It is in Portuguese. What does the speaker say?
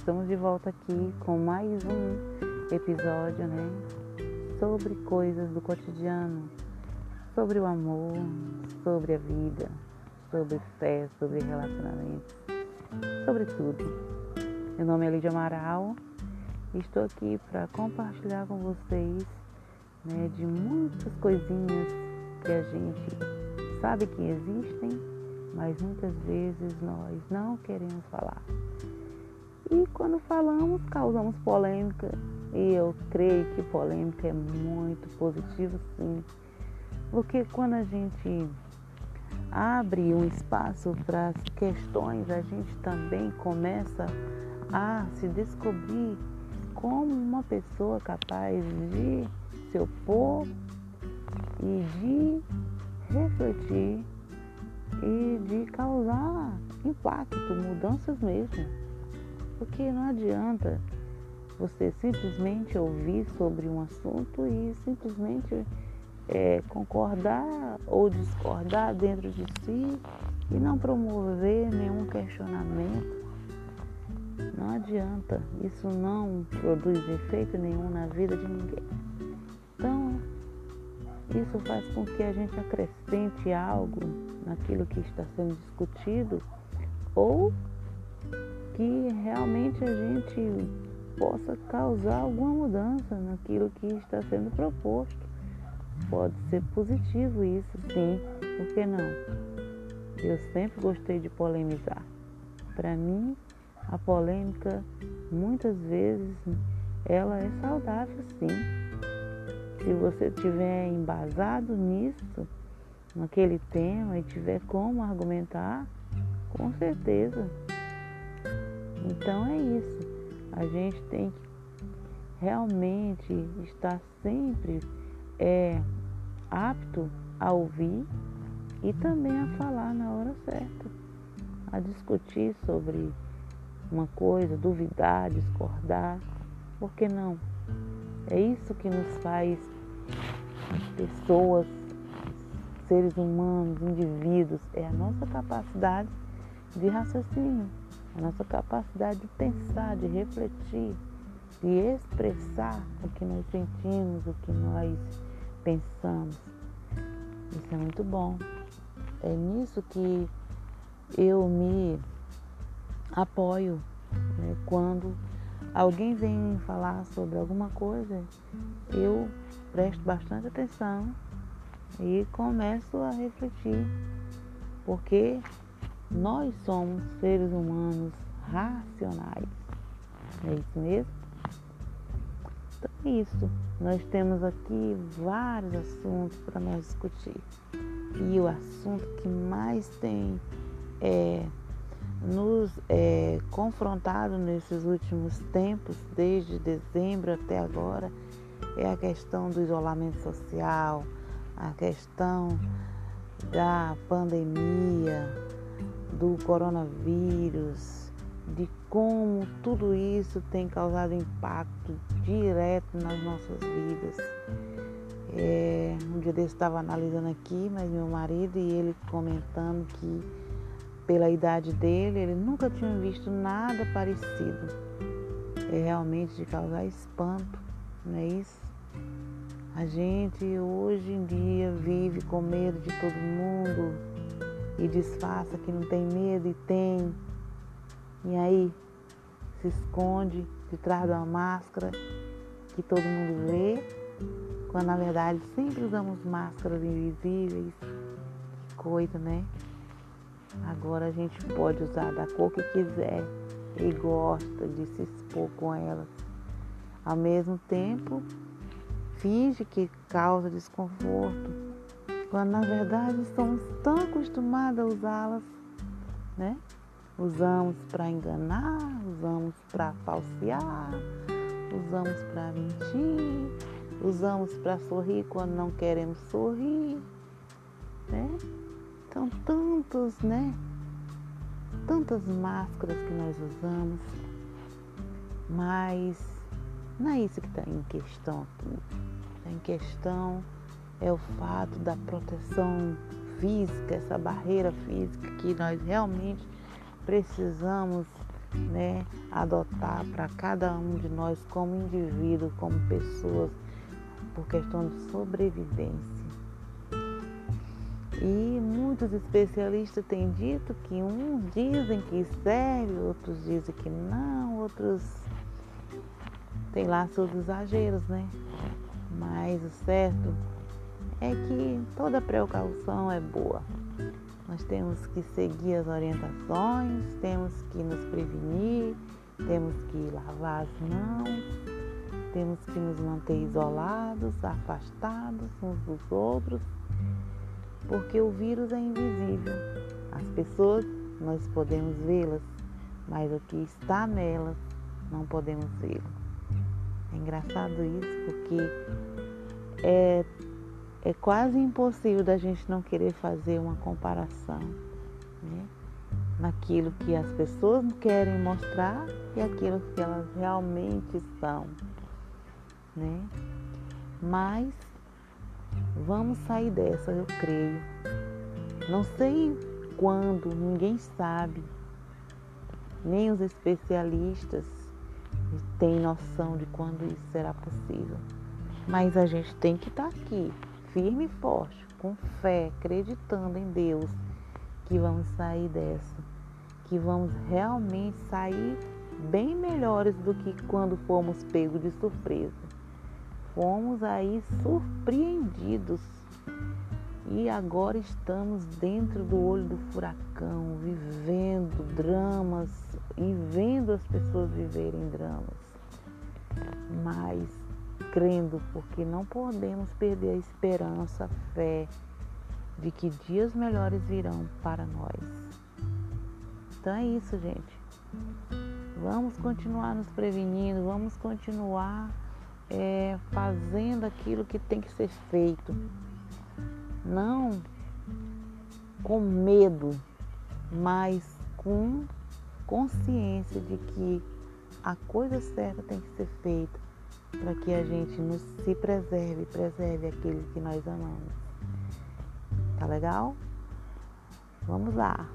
estamos de volta aqui com mais um episódio, né? Sobre coisas do cotidiano, sobre o amor, sobre a vida, sobre fé, sobre relacionamentos, sobre tudo. Meu nome é Lídia Amaral e estou aqui para compartilhar com vocês né, de muitas coisinhas que a gente sabe que existem, mas muitas vezes nós não queremos falar. E quando falamos, causamos polêmica. E eu creio que polêmica é muito positivo, sim. Porque quando a gente abre um espaço para as questões, a gente também começa a se descobrir como uma pessoa capaz de se opor e de refletir e de causar impacto, mudanças mesmo. Porque não adianta você simplesmente ouvir sobre um assunto e simplesmente é, concordar ou discordar dentro de si e não promover nenhum questionamento. Não adianta, isso não produz efeito nenhum na vida de ninguém. Então, isso faz com que a gente acrescente algo naquilo que está sendo discutido ou que realmente a gente possa causar alguma mudança naquilo que está sendo proposto. Pode ser positivo isso, sim, por que não? Eu sempre gostei de polemizar. Para mim, a polêmica, muitas vezes, ela é saudável, sim. Se você tiver embasado nisso, naquele tema e tiver como argumentar, com certeza então é isso. A gente tem que realmente estar sempre é, apto a ouvir e também a falar na hora certa, a discutir sobre uma coisa, duvidar, discordar. Por que não? É isso que nos faz pessoas, seres humanos, indivíduos, é a nossa capacidade de raciocínio a nossa capacidade de pensar, de refletir, de expressar o que nós sentimos, o que nós pensamos. Isso é muito bom. É nisso que eu me apoio né? quando alguém vem falar sobre alguma coisa, eu presto bastante atenção e começo a refletir, porque nós somos seres humanos racionais. É isso mesmo? Então é isso. Nós temos aqui vários assuntos para nós discutir. E o assunto que mais tem é, nos é, confrontado nesses últimos tempos, desde dezembro até agora, é a questão do isolamento social, a questão da pandemia, do coronavírus, de como tudo isso tem causado impacto direto nas nossas vidas. É, um dia desse estava analisando aqui, mas meu marido e ele comentando que pela idade dele, ele nunca tinha visto nada parecido. É realmente de causar espanto, não é isso? A gente hoje em dia vive com medo de todo mundo, e disfarça que não tem medo e tem. E aí se esconde de trás de uma máscara que todo mundo vê, quando na verdade sempre usamos máscaras invisíveis. Que coisa, né? Agora a gente pode usar da cor que quiser e gosta de se expor com elas. Ao mesmo tempo, finge que causa desconforto quando na verdade estamos tão acostumados a usá-las, né? Usamos para enganar, usamos para falsear, usamos para mentir, usamos para sorrir quando não queremos sorrir, né? Então tantos, né? Tantas máscaras que nós usamos, mas não é isso que está em questão aqui. Está em questão é o fato da proteção física, essa barreira física que nós realmente precisamos né, adotar para cada um de nós como indivíduo, como pessoas, por questão de sobrevivência. E muitos especialistas têm dito que uns dizem que serve, outros dizem que não, outros têm lá seus exageros, né? Mas o certo é que toda precaução é boa. Nós temos que seguir as orientações, temos que nos prevenir, temos que lavar as mãos, temos que nos manter isolados, afastados uns dos outros, porque o vírus é invisível. As pessoas nós podemos vê-las, mas o que está nelas não podemos vê-lo. É engraçado isso porque é é quase impossível da gente não querer fazer uma comparação né? naquilo que as pessoas querem mostrar e aquilo que elas realmente são. Né? Mas vamos sair dessa, eu creio. Não sei quando, ninguém sabe, nem os especialistas têm noção de quando isso será possível. Mas a gente tem que estar aqui firme e forte, com fé, acreditando em Deus, que vamos sair dessa, que vamos realmente sair bem melhores do que quando fomos pegos de surpresa. Fomos aí surpreendidos e agora estamos dentro do olho do furacão, vivendo dramas e vendo as pessoas viverem dramas. Mas crendo, porque não podemos perder a esperança, a fé de que dias melhores virão para nós. Então é isso, gente. Vamos continuar nos prevenindo, vamos continuar é, fazendo aquilo que tem que ser feito. Não com medo, mas com consciência de que a coisa certa tem que ser feita para que a gente nos se preserve, preserve aquele que nós amamos. Tá legal? Vamos lá!